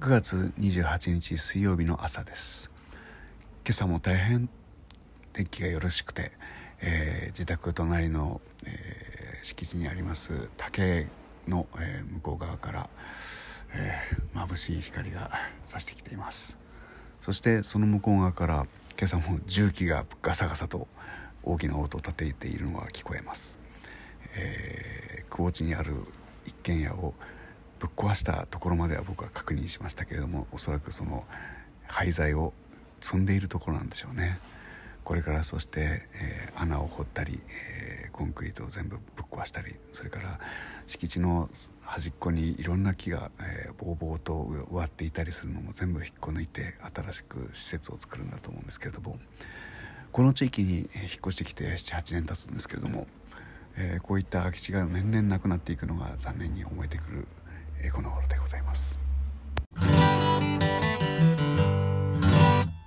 9月28日水曜日の朝です。今朝も大変天気がよろしくて、えー、自宅隣の、えー、敷地にあります竹の、えー、向こう側から、えー、眩しい光が差してきています。そしてその向こう側から今朝も重機がガサガサと大きな音を立てているのが聞こえます、えー、久保地にある一軒家をぶっ壊したところまでは僕は確認しましたけれどもおそらくその廃材を積んでいるところなんでしょうね。これからそして、えー、穴を掘ったり、えー、コンクリートを全部ぶっ壊したりそれから敷地の端っこにいろんな木が、えー、ぼうぼうと植わっていたりするのも全部引っこ抜いて新しく施設を作るんだと思うんですけれどもこの地域に引っ越してきて78年経つんですけれども、えー、こういった空き地が年々なくなっていくのが残念に思えてくる、この頃でございます。